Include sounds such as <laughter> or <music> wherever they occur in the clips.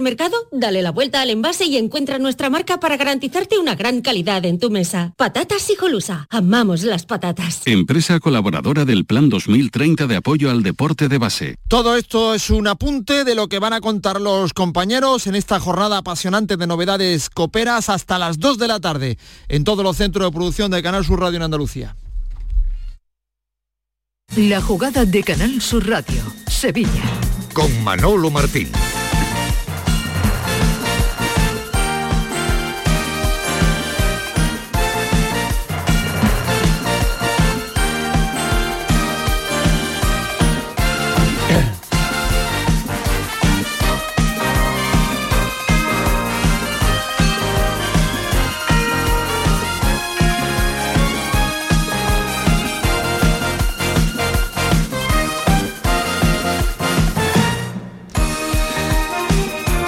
mercado, dale la vuelta al envase y encuentra nuestra marca para garantizarte una gran calidad en tu mesa. Patatas Hijolusa. Amamos las patatas. Empresa colaboradora del Plan 2030 de apoyo al deporte de base. Todo esto es un apunte de lo que van a contar los compañeros en esta jornada apasionante de novedades coperas hasta las 2 de la tarde en todos los centros de producción de Canal Sur Radio en Andalucía. La jugada de Canal Sur Radio, Sevilla. Con Manolo Martín.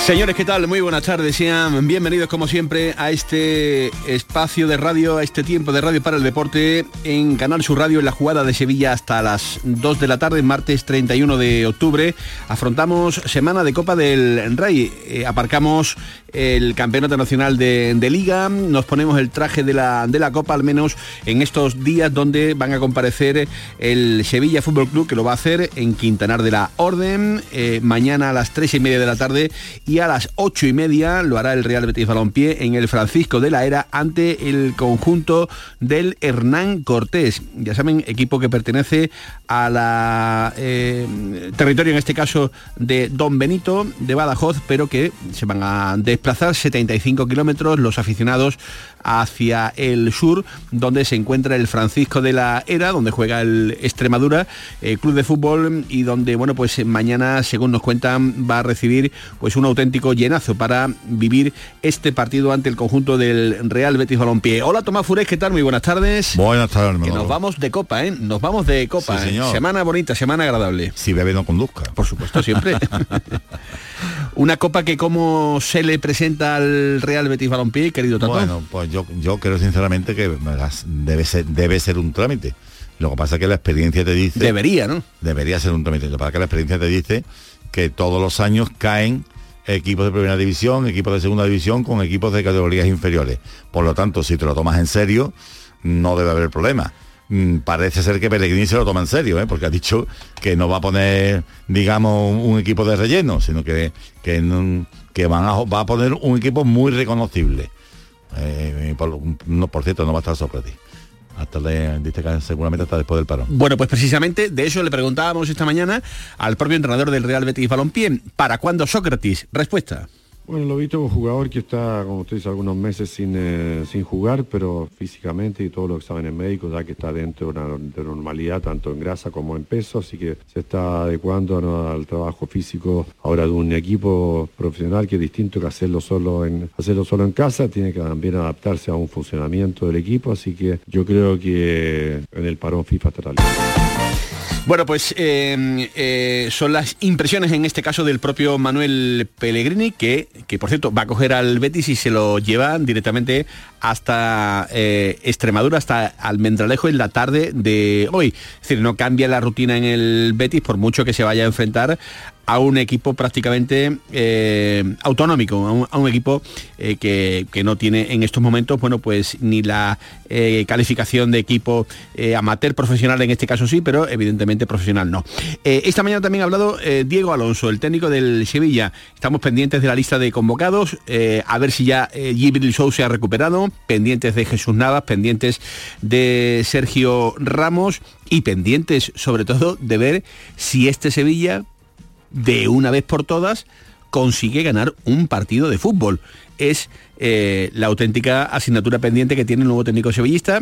Señores, ¿qué tal? Muy buenas tardes. Sean bienvenidos como siempre a este espacio de radio, a este tiempo de radio para el deporte en Canal Sur Radio en la jugada de Sevilla hasta las 2 de la tarde, martes 31 de octubre. Afrontamos semana de Copa del Rey. Eh, aparcamos el Campeonato Nacional de, Liga, nos ponemos el traje de la, de la Copa, al menos en estos días donde van a comparecer el Sevilla Fútbol Club, que lo va a hacer en Quintanar de la Orden, eh, mañana a las 3 y media de la tarde y a las ocho y media lo hará el Real Betis Balompié en el Francisco de la Era ante el conjunto del Hernán Cortés. Ya saben, equipo que pertenece a la eh, territorio en este caso de Don Benito de Badajoz, pero que se van a desplazar 75 kilómetros los aficionados hacia el sur, donde se encuentra el Francisco de la Era, donde juega el Extremadura, eh, club de fútbol, y donde, bueno, pues mañana, según nos cuentan, va a recibir pues un auténtico llenazo para vivir este partido ante el conjunto del Real Betis Balompié. Hola Tomás Furés, ¿qué tal? Muy buenas tardes. Buenas tardes, Que nos vamos de copa, ¿eh? Nos vamos de copa. ¿eh? Semana bonita, semana agradable. Si bebe no conduzca. Por supuesto, siempre. <laughs> Una copa que como se le presenta al Real Betis Balompié, querido Tato. Bueno, pues yo, yo creo sinceramente que debe ser, debe ser un trámite. Lo que pasa es que la experiencia te dice... Debería, ¿no? Debería ser un trámite. Lo que pasa es que la experiencia te dice que todos los años caen equipos de primera división, equipos de segunda división con equipos de categorías inferiores. Por lo tanto, si te lo tomas en serio, no debe haber problema. Mm, parece ser que Pellegrini se lo toma en serio, ¿eh? porque ha dicho que no va a poner, digamos, un equipo de relleno, sino que, que, que van a, va a poner un equipo muy reconocible. Eh, por, cierto, no va a estar Sócrates. Hasta le, seguramente hasta después del paro. Bueno, pues precisamente de eso le preguntábamos esta mañana al propio entrenador del Real Betis Balompié. ¿Para cuándo Sócrates? Respuesta. Bueno, lo visto un jugador que está, como usted dice, algunos meses sin, eh, sin jugar, pero físicamente y todo lo que saben en médico, ya que está dentro de una normalidad, tanto en grasa como en peso, así que se está adecuando al trabajo físico ahora de un equipo profesional que es distinto que hacerlo solo en, hacerlo solo en casa, tiene que también adaptarse a un funcionamiento del equipo, así que yo creo que en el parón FIFA estará bueno, pues em, eh, son las impresiones en este caso del propio Manuel Pellegrini, que, que por cierto va a coger al Betis y se lo lleva directamente hasta eh, Extremadura, hasta Almendralejo en la tarde de hoy. Es decir, no cambia la rutina en el Betis por mucho que se vaya a enfrentar a un equipo prácticamente eh, autonómico, a un, equipo eh, que, no tiene en estos momentos, bueno, pues ni la eh, calificación de equipo amateur profesional en este caso sí, pero evidentemente profesional no. esta mañana también ha hablado Diego Alonso, el técnico del Sevilla. Estamos pendientes de la lista de convocados, a ver si ya Gibril Show se ha recuperado, pendientes de Jesús Navas, pendientes de Sergio Ramos y pendientes sobre todo de ver si este Sevilla de una vez por todas consigue ganar un partido de fútbol. Es eh, la auténtica asignatura pendiente que tiene el nuevo técnico sevillista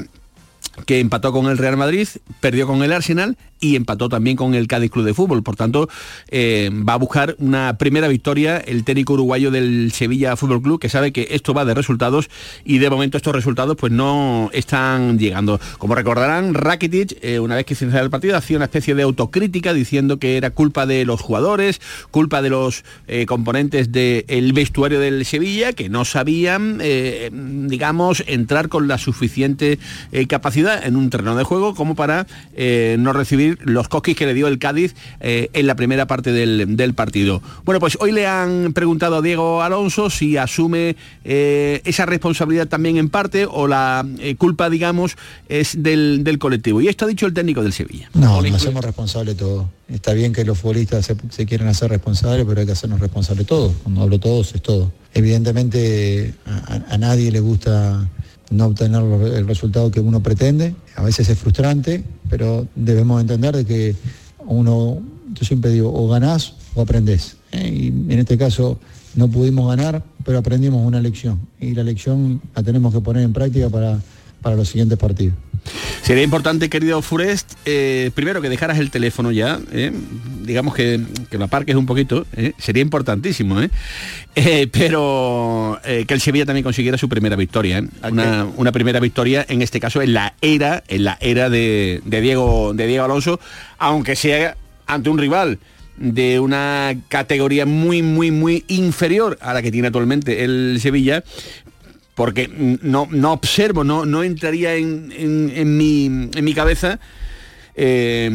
que empató con el Real Madrid, perdió con el Arsenal y empató también con el Cádiz Club de Fútbol. Por tanto, eh, va a buscar una primera victoria el técnico uruguayo del Sevilla Fútbol Club, que sabe que esto va de resultados y de momento estos resultados pues no están llegando. Como recordarán, Rakitic, eh, una vez que se el partido, hacía una especie de autocrítica diciendo que era culpa de los jugadores, culpa de los eh, componentes del vestuario del Sevilla, que no sabían, digamos, entrar con la suficiente capacidad en un terreno de juego como para no recibir los cosquis que le dio el Cádiz eh, en la primera parte del, partido. Bueno, pues hoy le han preguntado a Diego Alonso si asume eh, esa responsabilidad también en parte o la eh, culpa, digamos, es del, colectivo. Y esto ha dicho el técnico del Sevilla. No, nos hacemos responsables todos. Está bien que los futbolistas se, se quieren hacer responsables, pero hay que hacernos responsables todos. Cuando hablo todos, es todo. Evidentemente a nadie le gusta no obtener el resultado que uno pretende. A veces es frustrante, pero debemos entender de que uno, yo siempre digo, o ganás o aprendés. ¿eh? Y en este caso no pudimos ganar, pero aprendimos una lección. Y la lección la tenemos que poner en práctica para, para los siguientes partidos. Sería importante, querido Furest, eh, primero que dejaras el teléfono ya, eh, digamos que, que, lo aparques un poquito, eh, sería importantísimo, pero que el Sevilla también consiguiera su primera victoria, una, una, primera victoria, en este caso en la era, en la era de, de, Diego, de Diego Alonso, aunque sea ante un rival de una categoría muy, muy, muy inferior a la que tiene actualmente el Sevilla, porque no, no observo, no, no entraría en, en, en, mi, en mi cabeza eh,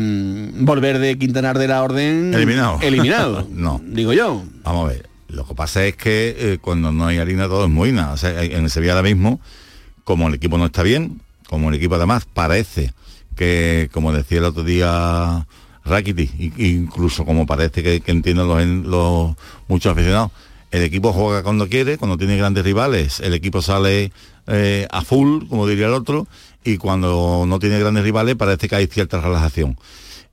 volver de Quintanar de la Orden eliminado. <laughs> Eliminado. no. Digo yo. Vamos a ver. Lo que pasa es que eh, cuando no hay harina todo es moina. O sea, en Sevilla ahora mismo, como el equipo no está bien, como el equipo además parece que, como decía el otro día Rakiti, incluso como parece que, que entienden los, los muchos aficionados, el equipo juega cuando quiere, cuando tiene grandes rivales, el equipo sale eh, a full, como diría el otro, y cuando no tiene grandes rivales parece que hay cierta relajación.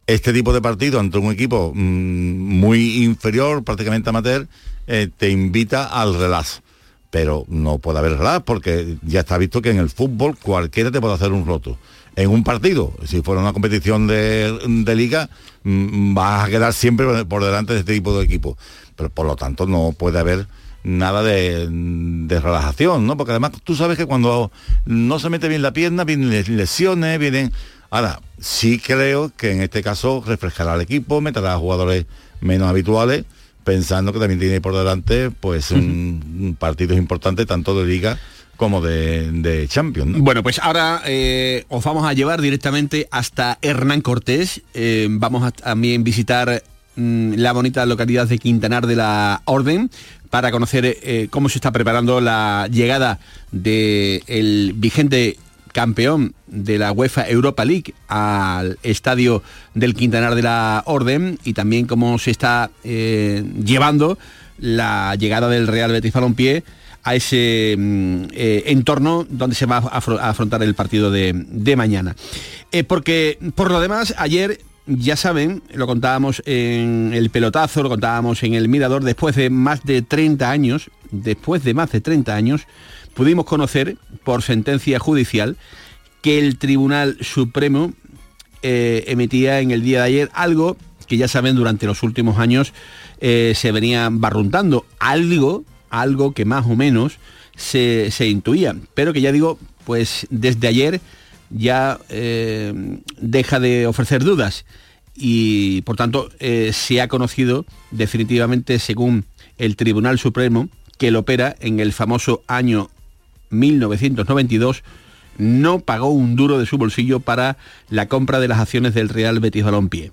Este tipo de partido ante un equipo mmm, muy inferior, prácticamente amateur, eh, te invita al relax. Pero no puede haber relax porque ya está visto que en el fútbol cualquiera te puede hacer un roto. En un partido, si fuera una competición de, liga, mmm, vas a quedar siempre por delante de este tipo de equipos pero por lo tanto no puede haber nada de, de, relajación, ¿no? Porque además tú sabes que cuando no se mete bien la pierna, vienen lesiones, vienen... Ahora, sí creo que en este caso refrescará al equipo, meterá a jugadores menos habituales, pensando que también tiene por delante pues un, un partido importante tanto de liga como de, de Champions. ¿no? Bueno, pues ahora eh, os vamos a llevar directamente hasta Hernán Cortés. Eh, vamos a también visitar la bonita localidad de Quintanar de la Orden para conocer eh, cómo se está preparando la llegada del el vigente campeón de la UEFA Europa League al estadio del Quintanar de la Orden y también cómo se está eh, llevando la llegada del Real Betis Balompié a ese eh, entorno donde se va a, afr a afrontar el partido de, de mañana. Eh, porque por lo demás, ayer ya saben, lo contábamos en el pelotazo, lo contábamos en el mirador, después de más de 30 años, después de más de 30 años, pudimos conocer por sentencia judicial que el Tribunal Supremo eh, emitía en el día de ayer algo que ya saben durante los últimos años eh, se venía barruntando, algo, algo que más o menos se, se intuía, pero que ya digo, pues desde ayer ya eh, deja de ofrecer dudas y por tanto eh, se ha conocido definitivamente según el Tribunal Supremo que el opera en el famoso año 1992 no pagó un duro de su bolsillo para la compra de las acciones del Real Betis Balompié.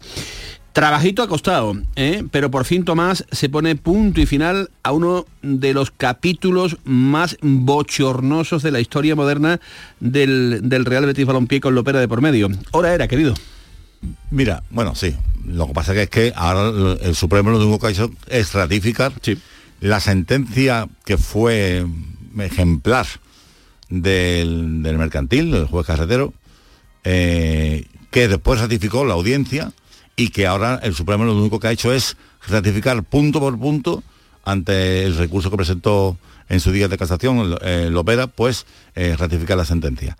Trabajito acostado, ¿eh? pero por fin Tomás se pone punto y final a uno de los capítulos más bochornosos de la historia moderna del, del Real Betis Balompié con Lopera de por medio. Hora era, querido. Mira, bueno, sí. Lo que pasa que es que ahora el Supremo lo único que ha es ratificar sí. la sentencia que fue ejemplar del, del mercantil, del juez carretero, eh, que después ratificó la audiencia y que ahora el Supremo lo único que ha hecho es ratificar punto por punto ante el recurso que presentó en su día de casación, eh, Lopera, pues eh, ratificar la sentencia.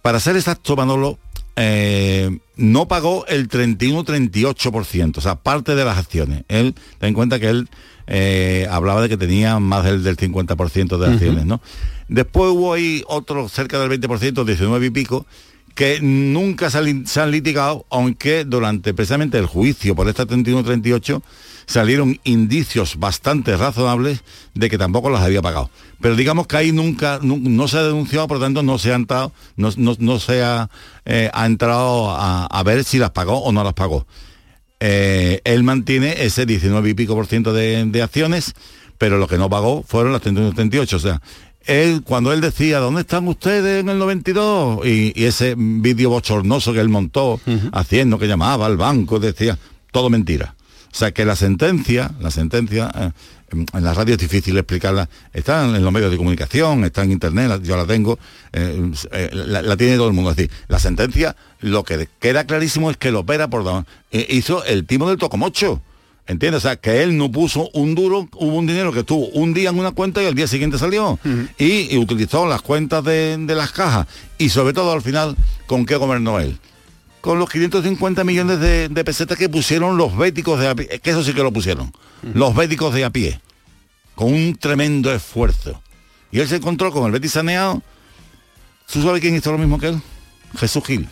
Para ser exacto, Manolo, eh, no pagó el 31-38%, o sea, parte de las acciones. Él, ten en cuenta que él eh, hablaba de que tenía más del, del 50% de acciones, uh -huh. ¿no? Después hubo ahí otro cerca del 20%, 19 y pico, que nunca se han, se han litigado, aunque durante precisamente el juicio por esta 31-38 salieron indicios bastante razonables de que tampoco las había pagado. Pero digamos que ahí nunca, nu- no, se ha denunciado, por lo tanto no se ha entrado, no, no- no se ha, eh, entrado a, a ver si las pagó o no las pagó. Eh, él mantiene ese 19 y pico por ciento de, de acciones, pero lo que no pagó fueron las 31 38. O sea, él, cuando él decía, ¿dónde están ustedes en el 92? Y, y ese vídeo bochornoso que él montó, haciendo que llamaba al banco, decía, todo mentira. O sea que la sentencia, la sentencia, eh, en- en la radio es difícil explicarla, está en los medios de comunicación, está en internet, yo la tengo, eh, eh, la, la tiene todo el mundo. Es decir, la sentencia, lo que queda clarísimo es que lo opera por don- hizo el timo del tocomocho. ¿Entiendes? O sea, que él no puso un duro, hubo un dinero que estuvo un día en una cuenta y al día siguiente salió. y, y utilizó las cuentas de, de las cajas. Y sobre todo al final, ¿con qué gobernó él? con los 550 millones de, de pesetas que pusieron los béticos de a pie, que eso sí que lo pusieron, los béticos de a pie, con un tremendo esfuerzo. Y él se encontró con el Betis saneado. ¿Tú sabes quién hizo lo mismo que él? Jesús Gil.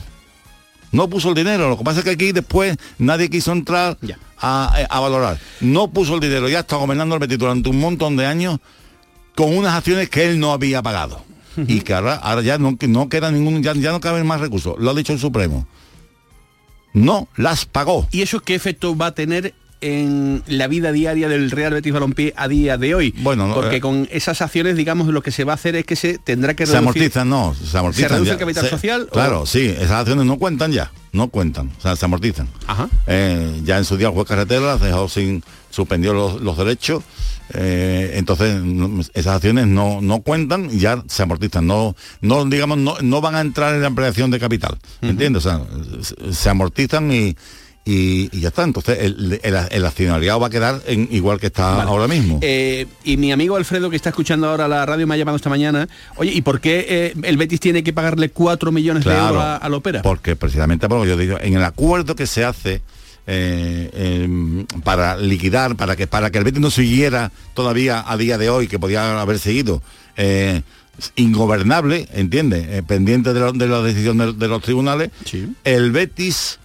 No puso el dinero, lo que pasa es que aquí después nadie quiso entrar Ya. A, a valorar. No puso el dinero, ya está gobernando el Betis durante un montón de años con unas acciones que él no había pagado. Y que ahora, ahora ya no, no queda ningún, ya, ya no caben más recursos. Lo ha dicho el Supremo. No las pagó. ¿Y eso qué efecto va a tener en la vida diaria del Real Betis Balompié a día de hoy? Bueno, no, porque eh, con esas acciones, digamos, lo que se va a hacer es que se tendrá que Se reducir. amortizan, no, se amortizan. reduce ya. el capital social o- Claro, sí, esas acciones no cuentan ya, no cuentan, o sea, se amortizan. Ajá. Eh, ya en su día juez carretera las dejó sin, suspendió los, los derechos, eh, entonces no- esas acciones no, no cuentan y ya se amortizan, no, no digamos, no, no van a entrar en la ampliación de capital, ¿entiendes? O sea, se, se amortizan y, y, y ya está. Entonces el, el, el accionariado va a quedar en, igual que está Vale. ahora mismo. Eh, y mi amigo Alfredo, que está escuchando ahora la radio, me ha llamado esta mañana. Oye, ¿y por qué eh, el Betis tiene que pagarle 4 millones de euros a, a la ópera? Porque precisamente por lo que yo digo, en el acuerdo que se hace eh, em, para liquidar, para que para que el Betis no siguiera todavía a día de hoy, que podía haber seguido, eh, ingobernable, ¿entiende? Pendiente de, la- de la decisión de, de los tribunales, Sí. el Betis,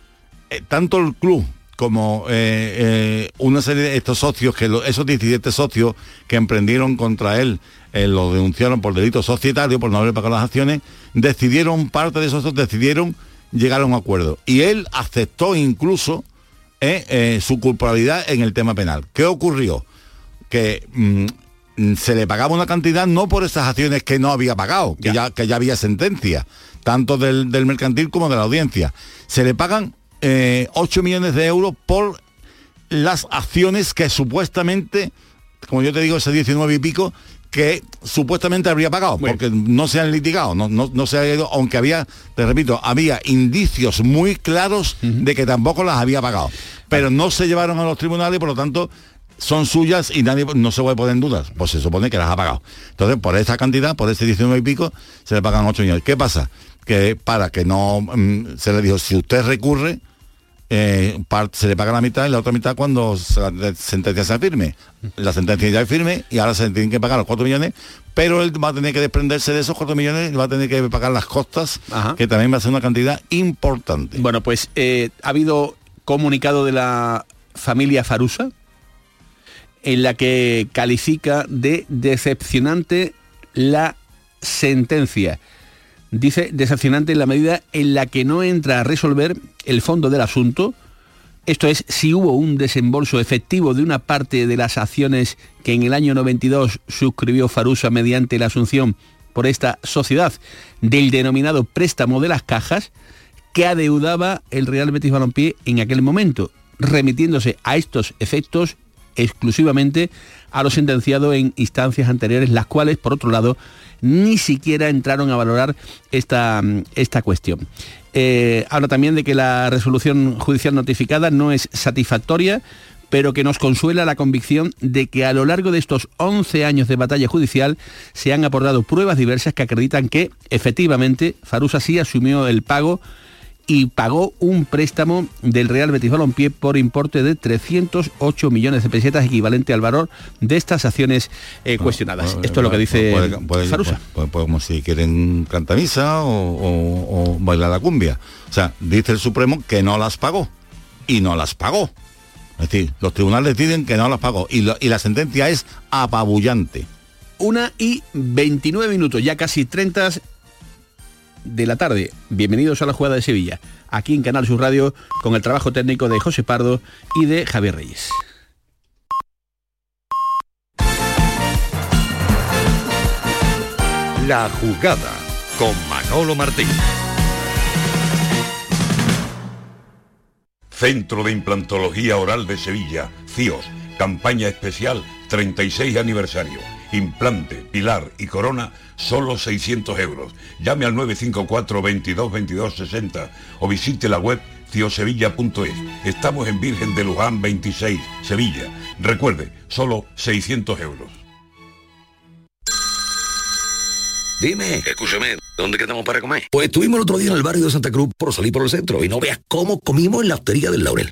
eh, tanto el club como eh, eh, una serie de estos socios, que lo- esos 17 socios que emprendieron contra él, eh, lo denunciaron por delito societario, por no haber pagado las acciones, decidieron, parte de esos socios decidieron llegar a un acuerdo. Y él aceptó incluso su culpabilidad en el tema penal. ¿Qué ocurrió? Que mm, se le pagaba una cantidad no por esas acciones que no había pagado, que ya, que ya había sentencia, tanto del, del mercantil como de la audiencia. Se le pagan eh, 8 millones de euros por las acciones que supuestamente, como yo te digo, ese 19 y pico, que supuestamente habría pagado, Bueno. porque no se han litigado, no, no, no se ha ido, aunque había, te repito, había indicios muy claros de que tampoco las había pagado. Pero no se llevaron a los tribunales por lo tanto son suyas y nadie no se puede poner en dudas. Pues se supone que las ha pagado. Entonces, por esa cantidad, por ese 19 y pico, se le pagan 8 millones. ¿Qué pasa? Que para que no mm, se le dijo, si usted recurre, eh, se le paga la mitad y la otra mitad cuando la sentencia sea firme. La sentencia ya es firme y ahora se tienen que pagar los 4 millones, pero él va a tener que desprenderse de esos 4 millones y va a tener que pagar las costas, Ajá. que también va a ser una cantidad importante. Bueno, pues eh, ha habido comunicado de la familia Farusa en la que califica de decepcionante la sentencia. Dice decepcionante en la medida en la que no entra a resolver el fondo del asunto, esto es, si hubo un desembolso efectivo de una parte de las acciones que en el año 92 suscribió Farusa mediante la asunción por esta sociedad del denominado préstamo de las cajas que adeudaba el Real Betis Balompié en aquel momento, remitiéndose a estos efectos exclusivamente a lo sentenciado en instancias anteriores, las cuales, por otro lado, ni siquiera entraron a valorar esta, esta cuestión. Eh, habla también de que la resolución judicial notificada no es satisfactoria, pero que nos consuela la convicción de que a lo largo de estos 11 años de batalla judicial se han aportado pruebas diversas que acreditan que, efectivamente, Farusa sí asumió el pago y pagó un préstamo del Real Betis Balompié por importe de 308 millones de pesetas equivalente al valor de estas acciones eh, cuestionadas. Esto es lo que dice Puede- puede- Zarusa. puede- como si quieren cantar misa o, o- o bailar la cumbia. O sea, dice el Supremo que no las pagó. Y no las pagó. Es decir, los tribunales deciden que no las pagó. Y, lo- y la sentencia es apabullante. Una y 29 minutos, ya casi 30 de la tarde. Bienvenidos a la jugada de Sevilla, aquí en Canal Sur Radio, con el trabajo técnico de José Pardo y de Javier Reyes. La jugada con Manolo Martín. Centro de Implantología Oral de Sevilla, CIOS, campaña especial 36 aniversario. Implante, pilar y corona, solo 600 euros. Llame al 954 22 22 60 o visite la web ciosevilla.es. Estamos en Virgen de Luján 26, Sevilla. Recuerde, solo 600 euros. Dime, escúchame, ¿dónde quedamos para comer? Pues estuvimos el otro día en el barrio de Santa Cruz por salir por el centro y no veas cómo comimos en la hostería del Laurel.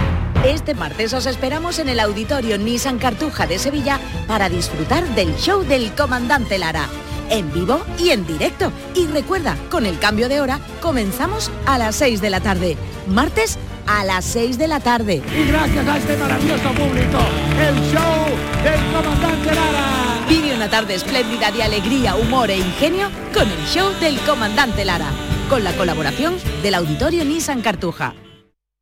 Este martes os esperamos en el auditorio Nissan Cartuja de Sevilla para disfrutar del show del comandante Lara. En vivo y en directo. Y recuerda, con el cambio de hora, comenzamos a las 6 de la tarde. Martes a las 6 de la tarde. Y gracias a este maravilloso público, el show del comandante Lara. Vive una tarde espléndida de alegría, humor e ingenio con el show del comandante Lara. Con la colaboración del auditorio Nissan Cartuja.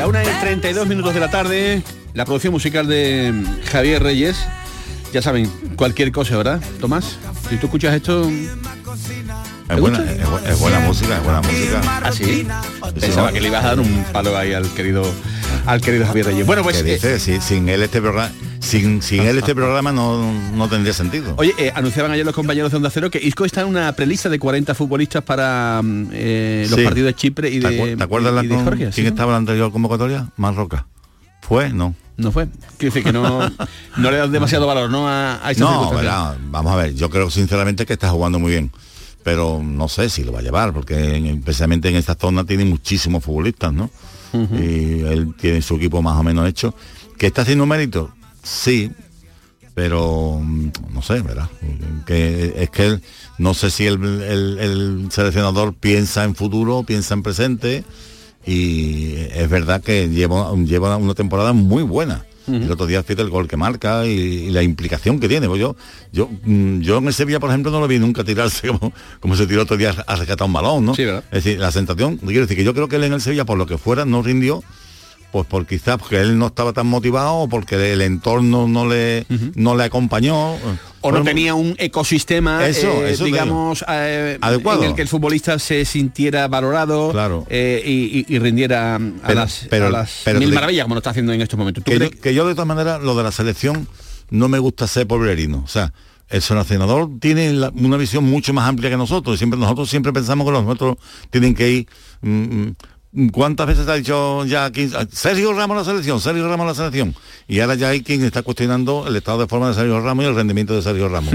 La una y 32 minutos de la tarde, la producción musical de Javier Reyes. Ya saben, cualquier cosa, ¿verdad, Tomás? Si tú escuchas esto... ¿te Es buena, es, bu- es buena música, es buena música. ¿Ah, sí? Pensaba que le ibas a dar un palo ahí al querido al querido Javier Reyes. Bueno, pues... Dice, si- sin él este programa, sin, <laughs> sin él este programa no, no tendría sentido. Oye, eh, anunciaban ayer los compañeros de Onda Cero que Isco está en una prelista de 40 futbolistas para mm, eh, los Sí. partidos de Chipre y ¿Te, de, acu- te acuerdas y la de con- quién ¿sí? estaba en la anterior convocatoria? Marroca. ¿Fue? No. No fue. Quiere decir que no, no le das demasiado valor, ¿no? A, a esta No, verá, vamos a ver, yo creo sinceramente que está jugando muy bien. Pero no sé si lo va a llevar, porque en- especialmente en esta zona tiene muchísimos futbolistas, ¿no? Y él tiene su equipo más o menos hecho. ¿Que está haciendo mérito? Sí, pero mm, no sé, ¿verdad? Que es que él, no sé si el, el- el seleccionador piensa en futuro, piensa en presente, y es verdad que lleva, lleva una temporada muy buena. El otro día fíjate el gol que marca y, y la implicación que tiene. Pues yo, yo, mm, yo en el Sevilla, por ejemplo, no lo vi nunca tirarse <laughs> como, como se tiró otro día a rescatar un balón, ¿no? es decir, la sensación, quiero decir que yo creo que él en el Sevilla, por lo que fuera, no rindió, pues por quizás porque él no estaba tan motivado o porque el entorno no le, no le acompañó. O no tenía un ecosistema, Eso, eh, eso digamos, eh, Adecuado. en el que el futbolista se sintiera valorado Claro. eh, y, rindiera a Pero- las, pero- a las pero mil maravillas como lo está haciendo en estos momentos. ¿Tú que, yo, que yo de todas maneras lo de la selección no me gusta ser poblerino. O sea, el seleccionador tiene la- una visión mucho más amplia que nosotros. Siempre nosotros siempre pensamos que los nuestros tienen que ir. mm, mm, ¿Cuántas veces ha dicho ya aquí Sergio Ramos la selección, Sergio Ramos la selección? Y ahora ya hay quien está cuestionando el estado de forma de Sergio Ramos y el rendimiento de Sergio Ramos.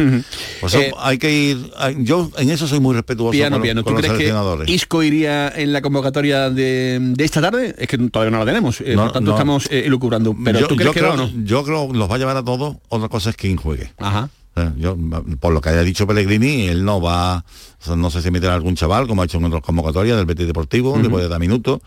Por eso Eh, hay que ir. Yo en eso soy muy respetuoso Piano, con, piano. con ¿Tú los crees que. Isco iría en la convocatoria de, de esta tarde? Es que todavía no la tenemos, eh, No, por tanto no. estamos eh, elucubrando. Pero yo, ¿tú crees yo que creo, no? yo creo que los va a llevar a todos, otra cosa es quién juegue. Ajá. Eh, Yo, por lo que haya dicho Pellegrini, él no va, no sé si meterá algún chaval, como ha hecho en otras convocatorias del Betis Deportivo, le puede dar minutos,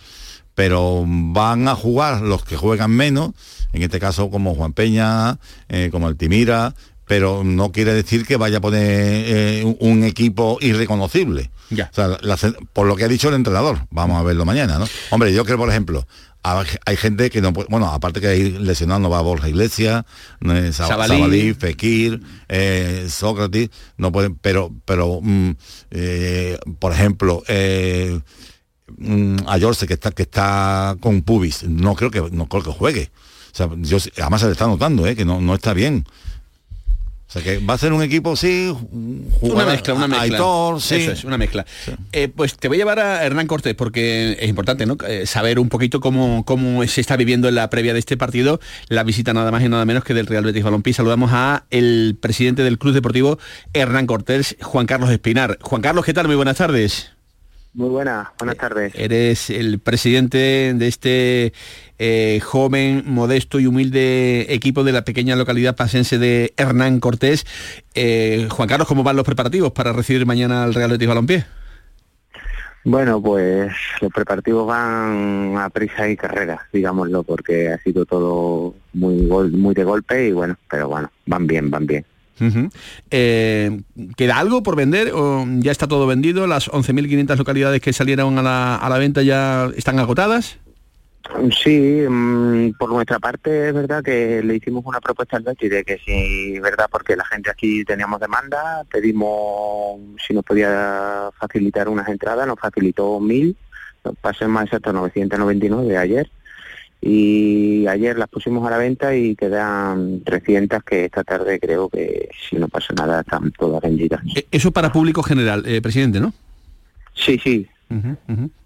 pero van a jugar los que juegan menos, en este caso como Juan Peña, eh, como Altimira, pero no quiere decir que vaya a poner eh, un, un equipo irreconocible. Ya. O sea, la- por lo que ha dicho el entrenador, vamos a verlo mañana, ¿no? Hombre, yo creo, por ejemplo, hay gente que no puede, bueno, aparte que hay lesionado no va Borja Iglesias, eh, Sab- Sabalí. Fekir, eh, Sócrates, no pueden, pero, pero mm, eh, por ejemplo, eh, mm, a Jorge que está que está con pubis, no creo que no creo que juegue. O sea, yo, además se le está notando, eh, que no, no está bien. O sea que va a ser un equipo, sí, Una mezcla, una mezcla. Aitor, sí. Eso es, una mezcla. Eh, pues te voy a llevar a Hernán Cortés porque es importante ¿no? Eh, saber un poquito cómo, cómo se está viviendo en la previa de este partido la visita nada más y nada menos que del Real Betis Balompié. Saludamos a el presidente del Club Deportivo Hernán Cortés, Juan Carlos Espinar. Juan Carlos, ¿qué tal? Muy buenas tardes. Muy buenas, buenas tardes. Eres el presidente de este eh, joven, modesto y humilde equipo de la pequeña localidad pasense de Hernán Cortés. Eh, Juan Carlos, ¿cómo van los preparativos para recibir mañana al Real Betis Balompié? Bueno, pues los preparativos van a prisa y carrera, digámoslo, porque ha sido todo muy muy de golpe y bueno, pero bueno, van bien, van bien. Eh, ¿Queda algo por vender o ya está todo vendido? ¿Las 11.500 localidades que salieron a la, a la venta ya están agotadas? Sí, mm, por nuestra parte es verdad que le hicimos una propuesta al Betis de que es verdad porque la gente aquí teníamos demanda, pedimos si nos podía facilitar unas entradas, nos facilitó mil, pasé más exacto 999 ayer y ayer las pusimos a la venta y quedan 300 que esta tarde creo que si no pasa nada están todas vendidas. Eh, Eso para público general, eh, presidente, ¿no? Sí, sí.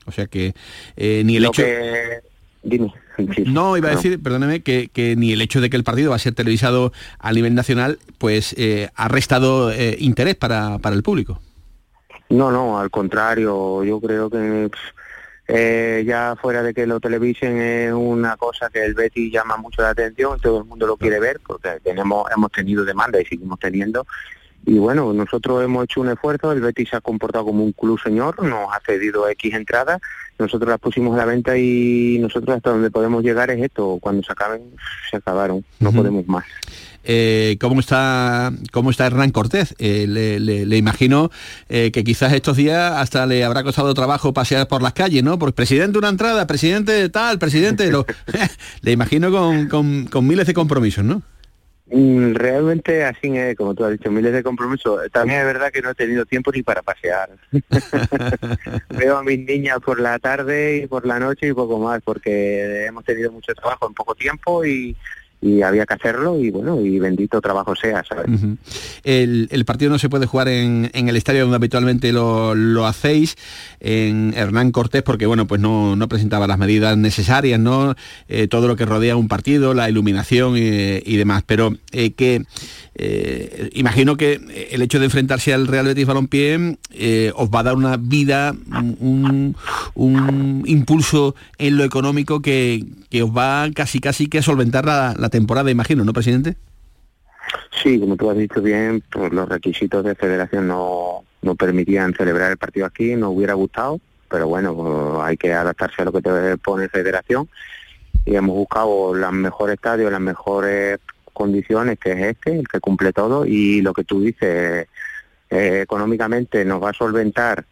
O sea que eh, ni el Lo hecho... que- Dime. Sí. No, iba a decir, perdóneme, que, que ni el hecho de que el partido va a ser televisado a nivel nacional, pues eh, ha restado eh, interés para, para el público. No, no, al contrario, yo creo que pff, eh, ya fuera de que lo televisen es una cosa que el Betty llama mucho la atención, todo el mundo lo quiere ver porque tenemos hemos tenido demanda y seguimos teniendo. Y bueno, nosotros hemos hecho un esfuerzo, el Betis se ha comportado como un club señor, nos ha cedido X entradas, nosotros las pusimos a la venta y nosotros hasta donde podemos llegar es esto, cuando se acaben, se acabaron, no podemos más. Eh, ¿cómo, está, ¿Cómo está Hernán Cortés? Eh, le, le- le imagino eh, que quizás estos días hasta le habrá costado trabajo pasear por las calles, ¿no? Porque presidente una entrada, presidente tal, presidente... Lo, <laughs> le imagino con, con- con miles de compromisos, ¿no? Mm, Realmente así es, como tú has dicho, miles de compromisos. También es verdad que no he tenido tiempo ni para pasear. <laughs> Veo a mis niñas por la tarde y por la noche y poco más, porque hemos tenido mucho trabajo en poco tiempo y, y había que hacerlo y bueno, y bendito trabajo sea, ¿sabes? El, el partido no se puede jugar en, en el estadio donde habitualmente lo, lo hacéis, en Hernán Cortés, porque bueno, pues no, no presentaba las medidas necesarias, ¿no? Eh, todo lo que rodea un partido, la iluminación y, demás. Pero eh, que eh, imagino que el hecho de enfrentarse al Real Betis Balompié os va a dar una vida, un, un impulso en lo económico que, que os va casi casi que a solventar la, la temporada, imagino, ¿no, presidente? Sí, como tú has dicho bien, pues los requisitos de federación no, no permitían celebrar el partido aquí, nos hubiera gustado, pero bueno, pues hay que adaptarse a lo que te pone federación y hemos buscado los mejores estadios, las mejores condiciones, que es este, el que cumple todo, y lo que tú dices, eh, económicamente nos va a solventar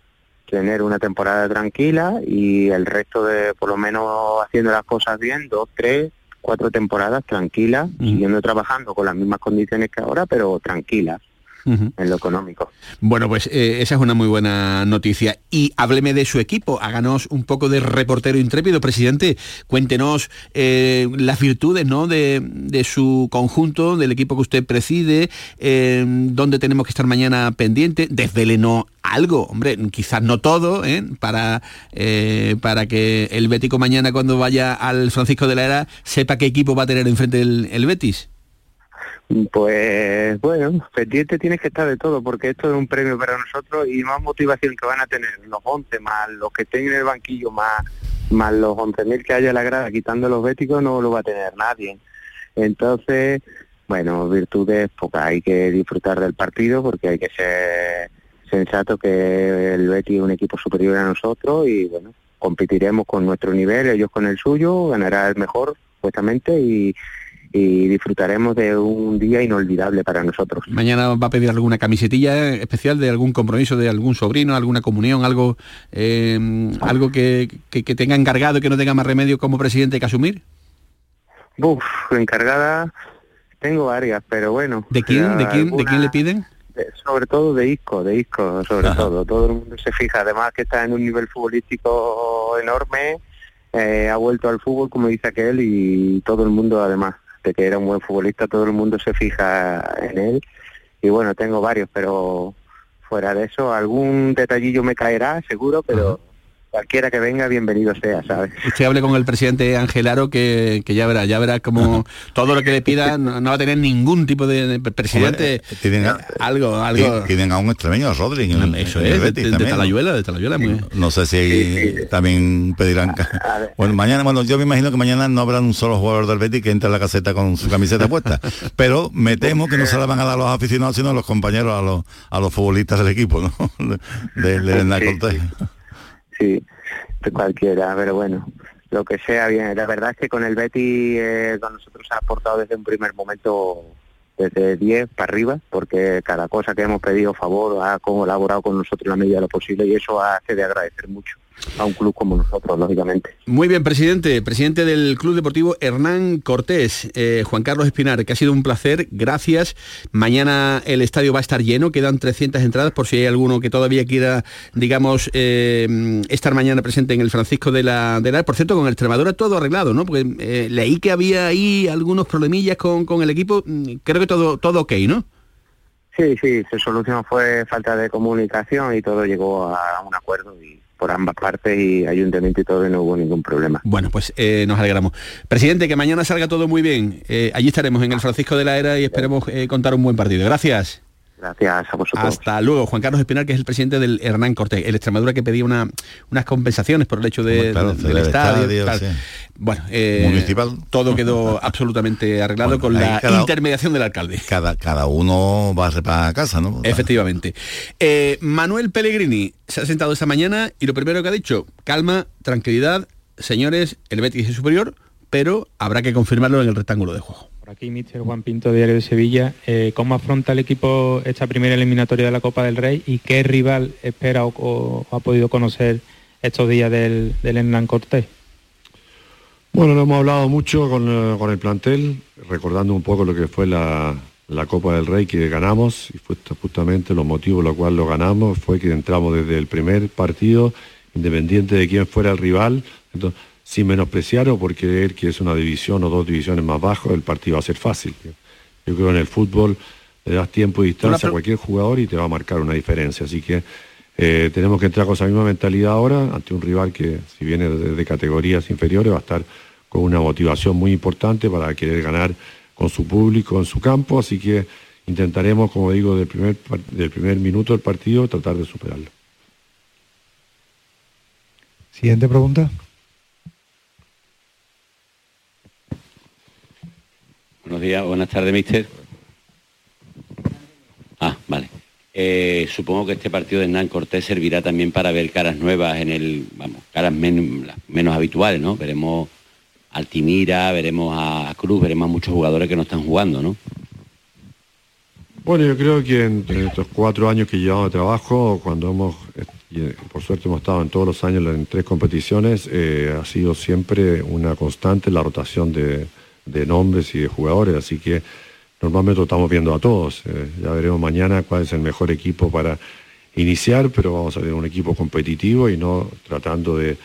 tener una temporada tranquila y el resto de, por lo menos haciendo las cosas bien, dos, tres, cuatro temporadas tranquilas, siguiendo trabajando con las mismas condiciones que ahora, pero tranquilas En lo económico. Bueno, pues eh, esa es una muy buena noticia. Y hábleme de su equipo, háganos un poco de reportero intrépido, presidente. Cuéntenos eh, las virtudes ¿no? de, de su conjunto, del equipo que usted preside, eh, dónde tenemos que estar mañana pendiente. Desvélenos algo, hombre, quizás no todo, ¿eh? para, eh, para que el Bético mañana cuando vaya al Francisco de la Era sepa qué equipo va a tener enfrente el, el Betis. Pues bueno, pendiente tienes que estar de todo, porque esto es un premio para nosotros y más motivación que van a tener los 11 más los que estén en el banquillo más más los 11.000 que haya en la grada, quitando los béticos, no lo va a tener nadie. Entonces, bueno, virtudes pocas, hay que disfrutar del partido porque hay que ser sensato que el Betis es un equipo superior a nosotros y bueno, competiremos con nuestro nivel, ellos con el suyo, ganará el mejor, supuestamente, y, y disfrutaremos de un día inolvidable para nosotros. Mañana va a pedir alguna camisetilla especial de algún compromiso de algún sobrino, alguna comunión, algo eh, algo que, que, que tenga encargado y que no tenga más remedio como presidente que asumir. Uf, encargada tengo varias, pero bueno. ¿De quién? ¿De quién? ¿De quién le piden? de- sobre todo de Isco, de Isco, sobre Ajá. todo. Todo el mundo se fija, además que está en un nivel futbolístico enorme, eh, ha vuelto al fútbol, como dice aquel, y todo el mundo, además de que era un buen futbolista, todo el mundo se fija en él. Y bueno, tengo varios, pero fuera de eso, algún detallillo me caerá, seguro, pero cualquiera que venga, bienvenido sea, ¿sabes? Usted hable con el presidente Ángel Aro que, que ya verá, ya verá como <laughs> todo lo que le pida no, no va a tener ningún tipo de, de presidente. Hombre, tienen a- algo, algo. Ti- Tienen a un extremeño, a Rodri. en- Eso en es, el de, Betis de- de. Talayuela, de Talayuela. muy- No sé si también pedirán. Bueno, mañana, bueno, yo me imagino que mañana no habrá un solo jugador del Betis que entre a la caseta con su camiseta puesta. <laughs> Pero me temo que no se la van a dar a los aficionados, sino a los compañeros, a los, a los futbolistas del equipo, ¿no? Del <laughs> de, Hernán Sí, de cualquiera, pero bueno, lo que sea bien. La verdad es que con el Betty eh, con nosotros ha aportado desde un primer momento desde 10 para arriba, porque cada cosa que hemos pedido favor ha colaborado con nosotros en la medida de lo posible y eso hace de agradecer mucho a un club como nosotros, lógicamente. Muy bien, presidente, presidente del Club Deportivo Hernán Cortés, eh, Juan Carlos Espinar, que ha sido un placer, gracias. Mañana el estadio va a estar lleno, quedan 300 entradas por si hay alguno que todavía quiera, digamos, eh, estar mañana presente en el Francisco de la, de la... Por cierto, con el Extremadura todo arreglado, ¿no? Porque eh, leí que había ahí algunos problemillas con, con el equipo, Mm, creo que todo, todo ok, ¿no? Sí, sí, su solución fue falta de comunicación y todo llegó a un acuerdo y por ambas partes y ayuntamiento y todo y no hubo ningún problema. Bueno, pues eh, nos alegramos. Presidente, que mañana salga todo muy bien. Eh, allí estaremos en el Francisco de la Era y esperemos eh, contar un buen partido. Gracias. Gracias a vosotros. Hasta luego. Juan Carlos Espinar, que es el presidente del Hernán Cortés, el Extremadura que pedía una, unas compensaciones por el hecho de, Claro, de- del del estadio. estadio, tal. sí. Bueno, eh, Municipal. todo quedó <laughs> absolutamente arreglado Bueno, con la cada- intermediación del alcalde. Cada, cada uno va a casa, ¿no? Efectivamente. Eh, Manuel Pellegrini se ha sentado esta mañana y lo primero que ha dicho, calma, tranquilidad, señores, el Betis es superior, pero habrá que confirmarlo en el rectángulo de juego. Aquí, Mister Juan Pinto, Diario de Sevilla. Eh, ¿Cómo afronta el equipo esta primera eliminatoria de la Copa del Rey y qué rival espera o, o ha podido conocer estos días del, del Hernán Cortés? Bueno, lo hemos hablado mucho con, eh, con el plantel, recordando un poco lo que fue la, la Copa del Rey que ganamos y fue justamente los motivos por los cuales lo ganamos fue que entramos desde el primer partido, independiente de quién fuera el rival, entonces, sin menospreciar o por creer que es una división o dos divisiones más bajo, el partido va a ser fácil. Yo creo que en el fútbol le das tiempo y distancia a cualquier jugador y te va a marcar una diferencia. Así que eh, tenemos que entrar con esa misma mentalidad ahora ante un rival que, si viene de, de categorías inferiores, va a estar con una motivación muy importante para querer ganar con su público en su campo. Así que intentaremos, como digo, del primer, del primer minuto del partido, tratar de superarlo. Siguiente pregunta. Buenos días, buenas tardes, mister. Ah, vale. Eh, supongo que este partido de Hernán Cortés servirá también para ver caras nuevas en el, vamos, caras menos habituales, ¿no? Veremos a Altimira, veremos a Cruz, veremos a muchos jugadores que no están jugando, ¿no? Bueno, yo creo que en, estos cuatro años que llevamos de trabajo, cuando hemos, eh, eh, por suerte hemos estado en todos los años en tres competiciones, ha sido siempre una constante la rotación de, de nombres y de jugadores, así que normalmente lo estamos viendo a todos. Eh, ya veremos mañana cuál es el mejor equipo para iniciar, pero vamos a ver un equipo competitivo y no tratando de,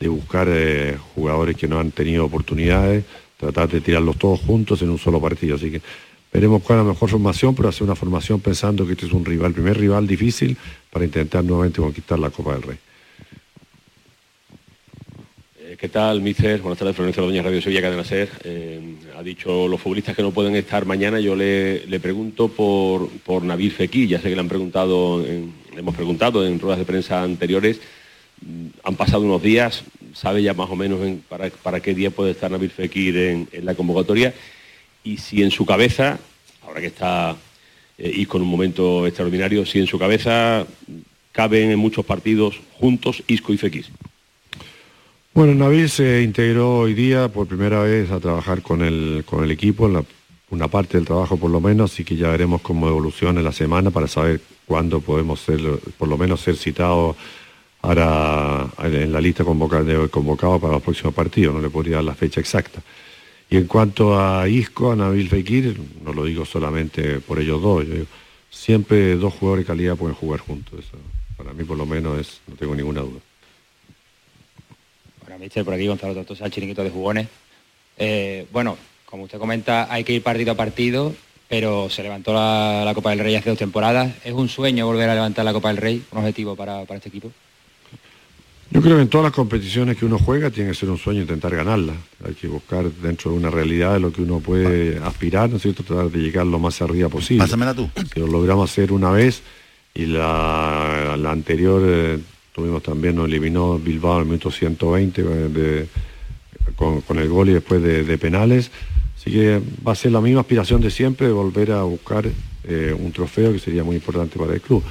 de buscar eh, jugadores que no han tenido oportunidades, tratar de tirarlos todos juntos en un solo partido. Así que veremos cuál es la mejor formación, pero hacer una formación pensando que este es un rival, primer rival difícil para intentar nuevamente conquistar la Copa del Rey. ¿Qué tal, mister? Buenas tardes, Florencio Doña Radio Sevilla Cadena Ser. Eh, ha dicho los futbolistas que no pueden estar mañana. Yo le, le pregunto por, por Nabil Fekir. Ya sé que le han preguntado, en- hemos preguntado en ruedas de prensa anteriores. Mm, Han pasado unos días. ¿Sabe ya más o menos en- para, para qué día puede estar Nabil Fekir en, en la convocatoria? Y si en su cabeza, ahora que está eh, Isco en un momento extraordinario, si en su cabeza caben en muchos partidos juntos Isco y Fekir. Bueno, Nabil se integró hoy día por primera vez a trabajar con el, con el equipo, una parte del trabajo por lo menos, así que ya veremos cómo evoluciona la semana para saber cuándo podemos ser, por lo menos ser citados en la lista convoca- de convocado para los próximos partidos, no le podría dar la fecha exacta. Y en cuanto a Isco, a Nabil Fekir, no lo digo solamente por ellos dos, yo digo, siempre dos jugadores de calidad pueden jugar juntos, para mí por lo menos no tengo ninguna duda. Por aquí Gonzalo Tortosa, el chiringuito de jugones. Eh, bueno, como usted comenta, hay que ir partido a partido, pero se levantó la, la Copa del Rey hace dos temporadas. ¿Es un sueño volver a levantar la Copa del Rey? ¿Un objetivo para, para este equipo? Yo creo que en todas las competiciones que uno juega tiene que ser un sueño intentar ganarla. Hay que buscar dentro de una realidad de lo que uno puede aspirar, ¿no es cierto? Tratar de llegar lo más arriba posible. Pásamela tú. Si lo logramos hacer una vez y la, la anterior eh, tuvimos también, nos eliminó Bilbao en el minuto 120 eh, con, con el gol y después de, de penales. Así que va a ser la misma aspiración de siempre, de volver a buscar eh, un trofeo que sería muy importante para el club.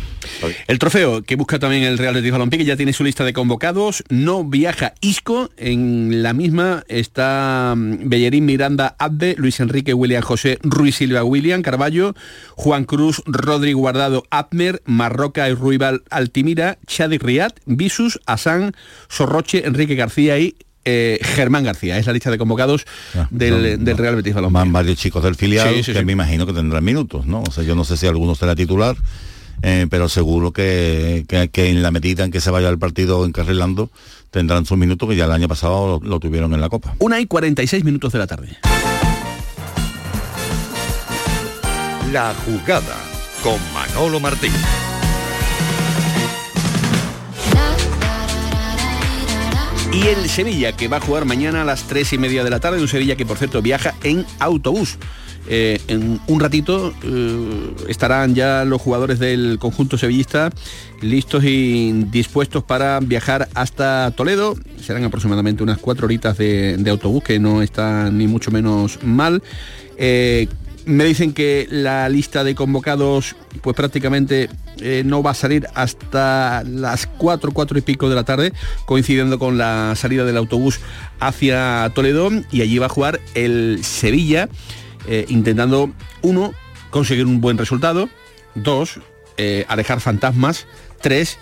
El trofeo que busca también el Real Betis Balompié, que ya tiene su lista de convocados, no viaja Isco, en la misma está mm, Bellerín, Miranda, Abde, Luis Enrique, William José, Ruiz Silva, William, Carballo, Juan Cruz, Rodrigo Guardado, Abner, Marroca y Ruibal Altimira, Chadi Riad, Visus, Asán, Sorroche, Enrique García y eh, Germán García. Es la lista de convocados del, del Real Betis Balompié. Van varios chicos del filial Sí, sí, que sí. me imagino que tendrán minutos, ¿no? O sea, yo no sé si alguno será titular, eh, pero seguro que, que- que en la medida en que se vaya el partido encarrilando tendrán sus minutos que ya el año pasado lo, lo tuvieron en la Copa. Una y 46 minutos de la tarde. La jugada con Manolo Martín. Y el Sevilla, que va a jugar mañana a las 3 y media de la tarde, un Sevilla que por cierto viaja en autobús. Eh, en un ratito eh, estarán ya los jugadores del conjunto sevillista listos y dispuestos para viajar hasta Toledo. Serán aproximadamente unas cuatro horitas de, autobús, que no está ni mucho menos mal. Eh, me dicen que la lista de convocados pues prácticamente eh, no va a salir hasta las 4, 4 y pico de la tarde, coincidiendo con la salida del autobús hacia Toledo. Y allí va a jugar el Sevilla, eh, intentando, uno, conseguir un buen resultado, dos, eh, alejar fantasmas, tres,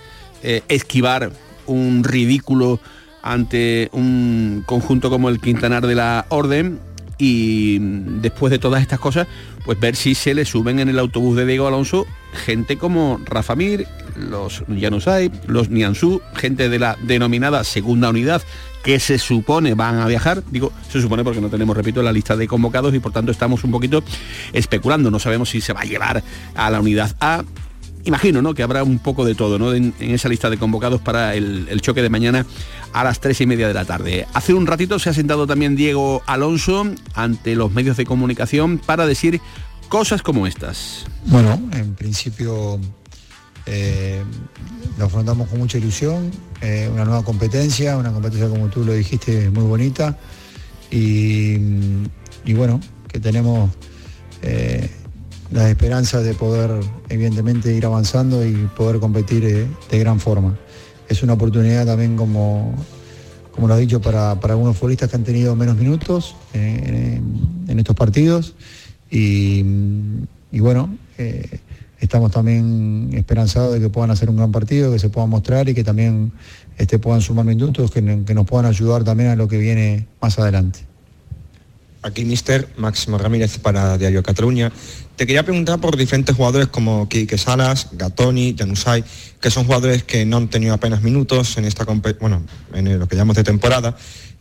esquivar un ridículo ante un conjunto como el Quintanar de la Orden y después de todas estas cosas, pues ver si se le suben en el autobús de Diego Alonso gente como Rafa Mir, los Janusay, los Nianzú, gente de la denominada segunda unidad que se supone van a viajar, digo, se supone porque no tenemos, repito, la lista de convocados y por tanto estamos un poquito especulando, no sabemos si se va a llevar a la unidad A, imagino ¿no? que habrá un poco de todo ¿no? en, esa lista de convocados para el, choque de mañana a las tres y media de la tarde. Hace un ratito se ha sentado también Diego Alonso ante los medios de comunicación para decir cosas como estas. Bueno, en principio eh, lo afrontamos con mucha ilusión, eh, una nueva competencia, una competencia como tú lo dijiste, muy bonita. Y, y bueno, que tenemos eh, la esperanza de poder evidentemente ir avanzando y poder competir eh, de gran forma. Es una oportunidad también como, como lo has dicho, para, para algunos futbolistas que han tenido menos minutos eh, en, estos partidos. Y, y bueno, eh, estamos también esperanzados de que puedan hacer un gran partido, que se puedan mostrar y que también este, puedan sumar minutos, que, que nos puedan ayudar también a lo que viene más adelante. Aquí, mister Máximo Ramírez para Diario Cataluña. Te quería preguntar por diferentes jugadores como Quique Salas, Gatoni, Janusay, que son jugadores que no han tenido apenas minutos en esta bueno, en lo que llamamos de temporada.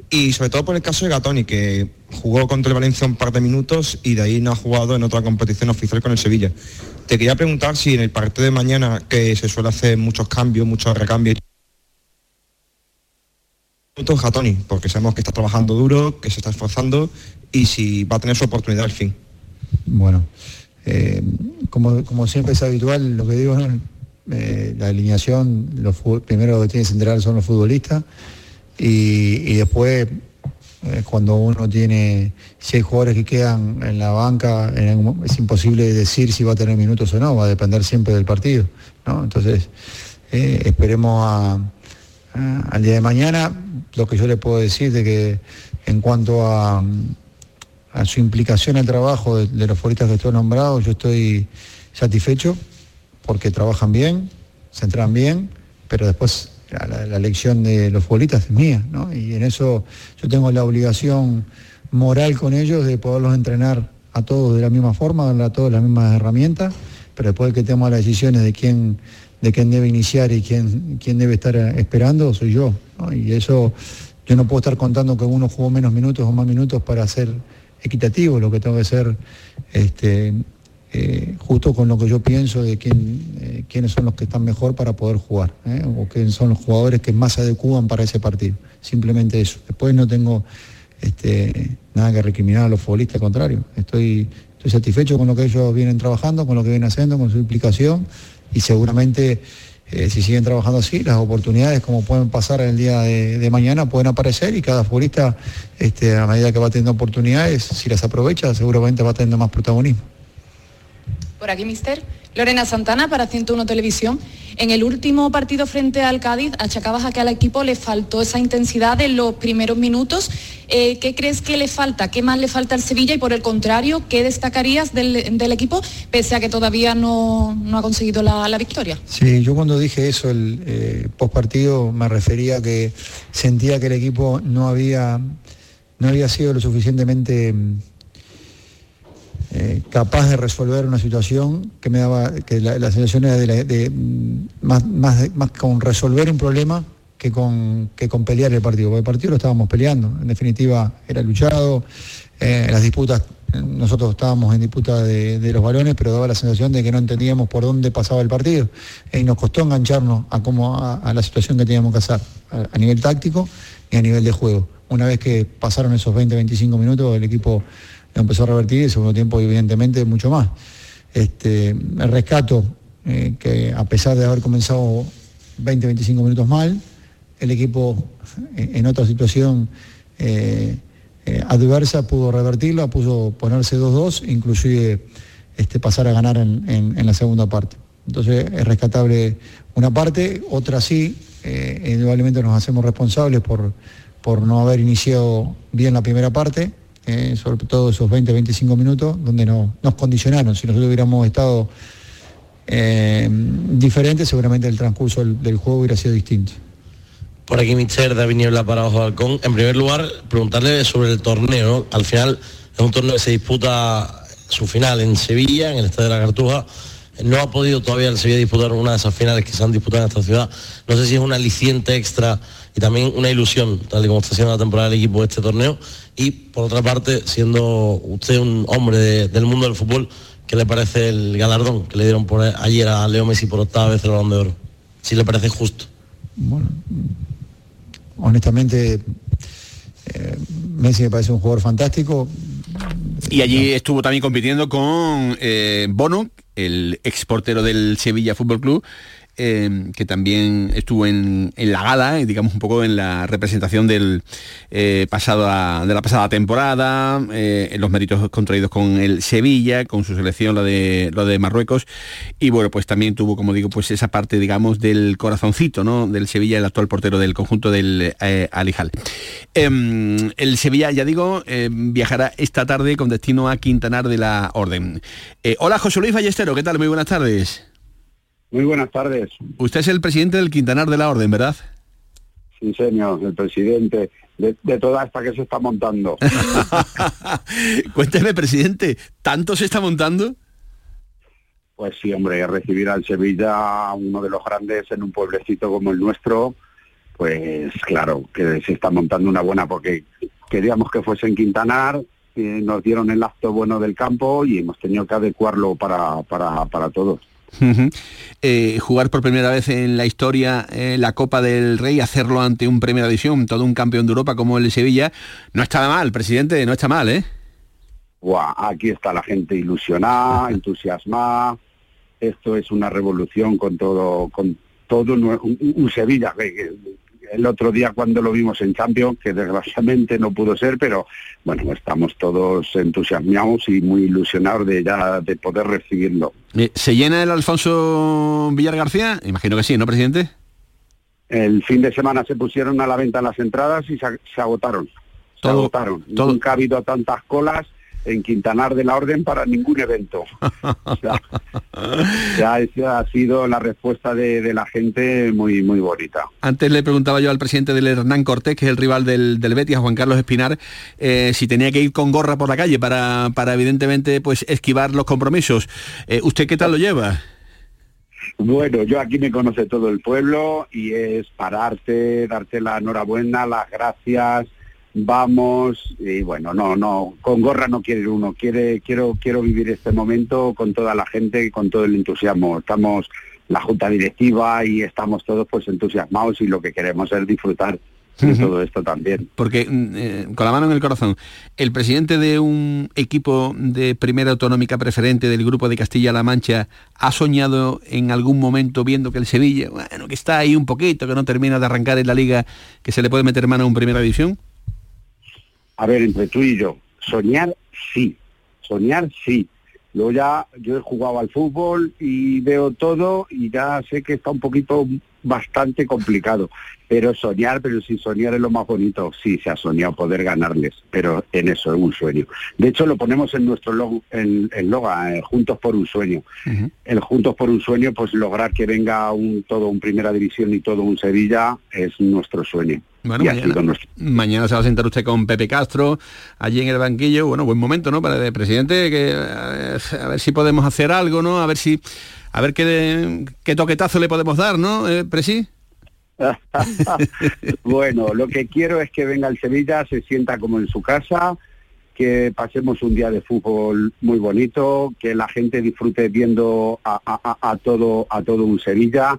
Y sobre todo por el caso de Gatoni, que jugó contra el Valencia un par de minutos y de ahí no ha jugado en otra competición oficial con el Sevilla. Te quería preguntar si en el partido de mañana, que se suele hacer muchos cambios, muchos recambios, minutos Gatoni, porque sabemos que está trabajando duro, que se está esforzando y si va a tener su oportunidad al fin. Bueno, eh, como, como siempre es habitual, lo que digo, ¿no? Eh, la alineación, los primero lo que tienes que enterar son los futbolistas y, después eh, cuando uno tiene, si hay jugadores que quedan en la banca, es imposible decir si va a tener minutos o no, va a depender siempre del partido. ¿no? Entonces, eh, esperemos al día de mañana. Lo que yo le puedo decir de que en cuanto a, a su implicación al trabajo de, de los futbolistas que estoy nombrado, yo estoy satisfecho porque trabajan bien, se entran bien, pero después la, la- elección de los futbolistas es mía, ¿no? Y en eso yo tengo la obligación moral con ellos de poderlos entrenar a todos de la misma forma, darle a todos las mismas herramientas, pero después que toma las decisiones de quién, de quién debe iniciar y quién, quién debe estar eh, esperando, soy yo. ¿no? Y eso yo no puedo estar contando que uno jugó menos minutos o más minutos para ser equitativo, lo que tengo que ser este, eh, justo con lo que yo pienso de quién, eh, quiénes son los que están mejor para poder jugar, ¿eh? o quiénes son los jugadores que más se adecuan para ese partido. Simplemente eso. Después no tengo este, nada que recriminar a los futbolistas, al contrario. Estoy, estoy satisfecho con lo que ellos vienen trabajando, con lo que vienen haciendo, con su implicación y seguramente eh, si siguen trabajando así, las oportunidades como pueden pasar el día de, de mañana pueden aparecer y cada futbolista este, a medida que va teniendo oportunidades, si las aprovecha, seguramente va teniendo más protagonismo. Por aquí, mister. Lorena Santana para 101 Televisión. En el último partido frente al Cádiz, achacabas a que al equipo le faltó esa intensidad en los primeros minutos. Eh, ¿Qué crees que le falta? ¿Qué más le falta al Sevilla? Y por el contrario, ¿qué destacarías del, equipo, pese a que todavía no, ha conseguido la, victoria? Sí, yo cuando dije eso el eh, post partido me refería a que sentía que el equipo no había, no había sido lo suficientemente eh, capaz de resolver una situación que me daba, que la, sensación era de, mm, más, más, más con resolver un problema que con, que con pelear el partido, porque el partido lo estábamos peleando, en definitiva era luchado, eh, las disputas, eh, nosotros estábamos en disputa de, los balones, pero daba la sensación de que no entendíamos por dónde pasaba el partido y nos costó engancharnos a, cómo, a, la situación que teníamos que hacer, a, a nivel táctico y a nivel de juego. Una vez que pasaron esos 20-25 minutos, el equipo empezó a revertir y el segundo tiempo evidentemente mucho más. Este, el rescato eh, que a pesar de haber comenzado 20-25 minutos mal, el equipo eh, en otra situación eh, adversa pudo revertirla, pudo ponerse 2-2, inclusive este, pasar a ganar en, la segunda parte. Entonces es rescatable una parte, otra sí, indudablemente nos hacemos responsables por, por no haber iniciado bien la primera parte, eh, sobre todo esos 20-25 minutos, donde no- nos condicionaron. Si nosotros hubiéramos estado eh, diferentes, seguramente el transcurso del, juego hubiera sido distinto. Por aquí, Mister David Niebla para Ojo de Halcón. En primer lugar, preguntarle sobre el torneo. Al final es un torneo que se disputa su final en Sevilla, en el Estadio de la Cartuja. No ha podido todavía el Sevilla disputar una de esas finales que se han disputado en esta ciudad. No sé si es un aliciente extra y también una ilusión, tal y como está siendo la temporada del equipo de este torneo. Y por otra parte, siendo usted un hombre de- del mundo del fútbol, ¿qué le parece el galardón que le dieron por ayer a Leo Messi por octava vez el balón de oro? Si le parece justo. Bueno, honestamente, eh, Messi me parece un jugador fantástico. Y allí estuvo también compitiendo con eh, Bono, el exportero del Sevilla Fútbol Club, eh, que también estuvo en, la gala, y digamos un poco en la representación del eh, de la pasada temporada, eh, en los méritos contraídos con el Sevilla, con su selección, lo de de Marruecos, y bueno, pues también tuvo, como digo, pues esa parte, digamos, del corazoncito, ¿no? Del Sevilla, el actual portero del conjunto del eh, Alijal. Em, el Sevilla, ya digo, em, viajará esta tarde con destino a Quintanar de la Orden. Eh, hola, José Luis Ballestero, ¿qué tal? Muy buenas tardes. Muy buenas tardes. Usted es el presidente del Quintanar de la Orden, ¿verdad? Sí, señor, el presidente de, de toda esta que se está montando. <laughs> Cuénteme, presidente, ¿tanto se está montando? Pues sí, hombre, recibir al Sevilla, uno de los grandes en un pueblecito como el nuestro, pues claro, que se está montando una buena porque queríamos que fuese en Quintanar, eh, nos dieron el acto bueno del campo y hemos tenido que adecuarlo para, para, para todos. Eh, jugar por primera vez en la historia eh, la Copa del Rey, hacerlo ante un Primera División, todo un campeón de Europa como el Sevilla, no está mal, presidente, no está mal, ¿eh? Buah, aquí está la gente ilusionada, <laughs> entusiasmada. Esto es una revolución con todo, con todo un, un Sevilla. que El otro día cuando lo vimos en Champions, que desgraciadamente no pudo ser, pero bueno, estamos todos entusiasmados y muy ilusionados de ya de poder recibirlo. Eh, ¿Se llena el Alfonso Villar García? Imagino que sí, ¿no, presidente? El fin de semana se pusieron a la venta las entradas y se, se agotaron. Se Todo- agotaron. todo- Nunca ha habido tantas colas en Quintanar de la Orden para ningún evento. <laughs> O sea, ya esa ha sido la respuesta de, de la gente muy muy bonita. Antes le preguntaba yo al presidente del Hernán Cortés, que es el rival del, del Betis, a Juan Carlos Espinar, eh, si tenía que ir con gorra por la calle para, para evidentemente pues esquivar los compromisos. Eh, ¿Usted qué tal lo lleva? Bueno, yo aquí me conoce todo el pueblo y es pararte, darte la enhorabuena, las gracias, vamos y bueno, no, no, con gorra no quiere uno, quiere, quiero, quiero vivir este momento con toda la gente y con todo el entusiasmo. Estamos la junta directiva y estamos todos pues entusiasmados y lo que queremos es disfrutar de todo esto también. Porque, mm, eh, con la mano en el corazón, el presidente de un equipo de primera autonómica preferente del grupo de Castilla-La Mancha ha soñado en algún momento viendo que el Sevilla, bueno, que está ahí un poquito, que no termina de arrancar en la liga, que se le puede meter mano en primera división. A ver, entre tú y yo, soñar sí, soñar sí. Luego ya yo he jugado al fútbol y veo todo y ya sé que está un poquito bastante complicado. Pero soñar, pero si soñar es lo más bonito, sí, se ha soñado poder ganarles, pero en eso es un sueño. De hecho, lo ponemos en nuestro logo, en, en loga, eh, Juntos por un Sueño. El Juntos por un Sueño, pues lograr que venga un todo un Primera División y todo un Sevilla es nuestro sueño. Bueno, mañana, nuestro- mañana se va a sentar usted con Pepe Castro allí en el banquillo. Bueno, buen momento, ¿no? Para el presidente, que eh, a ver si podemos hacer algo, ¿no? A ver si, a ver qué, qué toquetazo le podemos dar, ¿no, eh, Presi? <laughs> bueno, lo que quiero es que venga el Sevilla, se sienta como en su casa, que pasemos un día de fútbol muy bonito, que la gente disfrute viendo a, todo a todo un Sevilla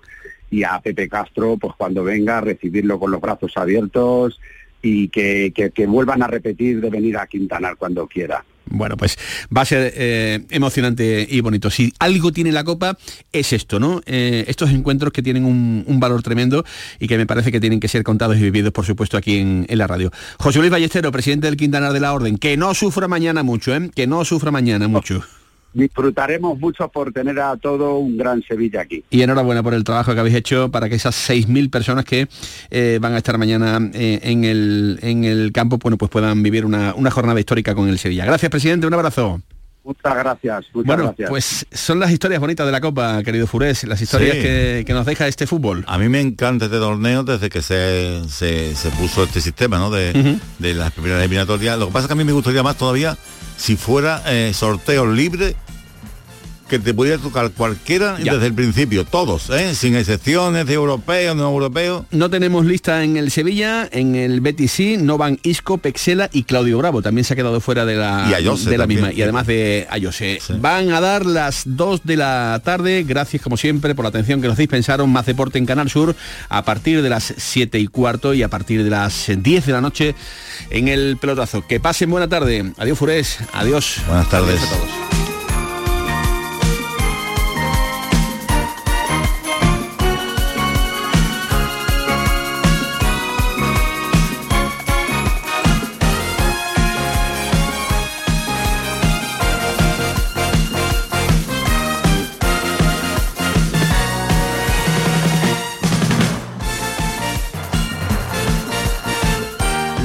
y a Pepe Castro, pues cuando venga, recibirlo con los brazos abiertos y que, que- que vuelvan a repetir de venir a Quintanar cuando quiera. Bueno, pues va a ser eh, emocionante y bonito. Si algo tiene la Copa es esto, ¿no? Eh, estos encuentros que tienen un, valor tremendo y que me parece que tienen que ser contados y vividos, por supuesto, aquí en, en la radio. José Luis Ballestero, presidente del Quintanar de la Orden, que no sufra mañana mucho, ¿eh? Que no sufra mañana mucho. Disfrutaremos mucho por tener a todo un gran Sevilla aquí. Y enhorabuena por el trabajo que habéis hecho para que esas 6.000 personas que eh, van a estar mañana eh, en, el, en el campo, bueno, pues puedan vivir una, una jornada histórica con el Sevilla. Gracias, presidente, un abrazo. Muchas gracias, muchas Bueno, gracias. pues son las historias bonitas de la Copa, querido Furés, las historias Sí. que, que nos deja este fútbol. A mí me encanta este torneo desde que se, se, se puso este sistema, ¿no? De, de las primeras eliminatorias. Lo que pasa es que a mí me gustaría más todavía si fuera eh, sorteo libre que te pudiera tocar cualquiera Ya. desde el principio, todos, ¿eh? sin excepciones de europeos, no europeos. No tenemos lista en el Sevilla, en el Betis sí, no van Isco, Pexela y Claudio Bravo. También se ha quedado fuera de la, Y Ayose de la también. misma. Y además de Ayose. Van a dar las 2 de la tarde. Gracias como siempre por la atención que nos dispensaron. Más deporte en Canal Sur a partir de las 7 y cuarto y a partir de las 10 de la noche en el pelotazo. Que pasen buena tarde. Adiós Furés. Adiós. Buenas tardes. Adiós a todos.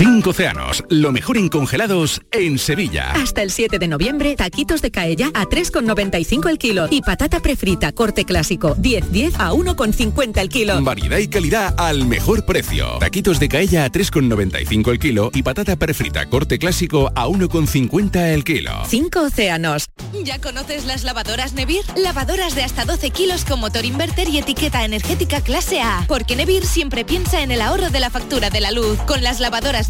Cinco océanos, lo mejor en congelados en Sevilla. Hasta el 7 de noviembre, taquitos de caella a 3,95 el kilo y patata prefrita corte clásico 10-10 a 1,50 el kilo. Variedad y calidad al mejor precio. Taquitos de caella a 3,95 el kilo y patata prefrita corte clásico a 1,50 el kilo. Cinco océanos. ¿Ya conoces las lavadoras Nevir? Lavadoras de hasta 12 kilos con motor inverter y etiqueta energética clase A. Porque Nevir siempre piensa en el ahorro de la factura de la luz. Con las lavadoras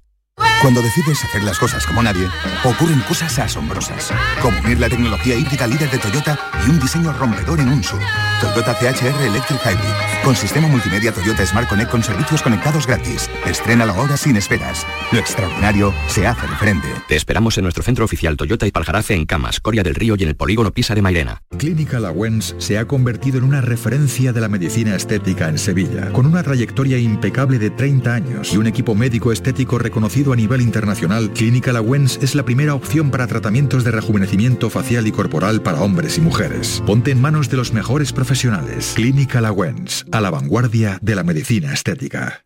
Cuando decides hacer las cosas como nadie, ocurren cosas asombrosas, como unir la tecnología híbrida líder de Toyota y un diseño rompedor en un SUV. Toyota CHR Electric Hybrid, con sistema multimedia Toyota Smart Connect con servicios conectados gratis. Estrena la hora sin esperas. Lo extraordinario se hace de frente. Te esperamos en nuestro centro oficial Toyota y Paljarafe en Camas, Coria del Río y en el polígono Pisa de Mairena. Clínica Lawens se ha convertido en una referencia de la medicina estética en Sevilla, con una trayectoria impecable de 30 años y un equipo médico estético a nivel internacional. Clínica Lawens es la primera opción para tratamientos de rejuvenecimiento facial y corporal para hombres y mujeres. Ponte en manos de los mejores profesionales. Clínica Lawens, a la vanguardia de la medicina estética.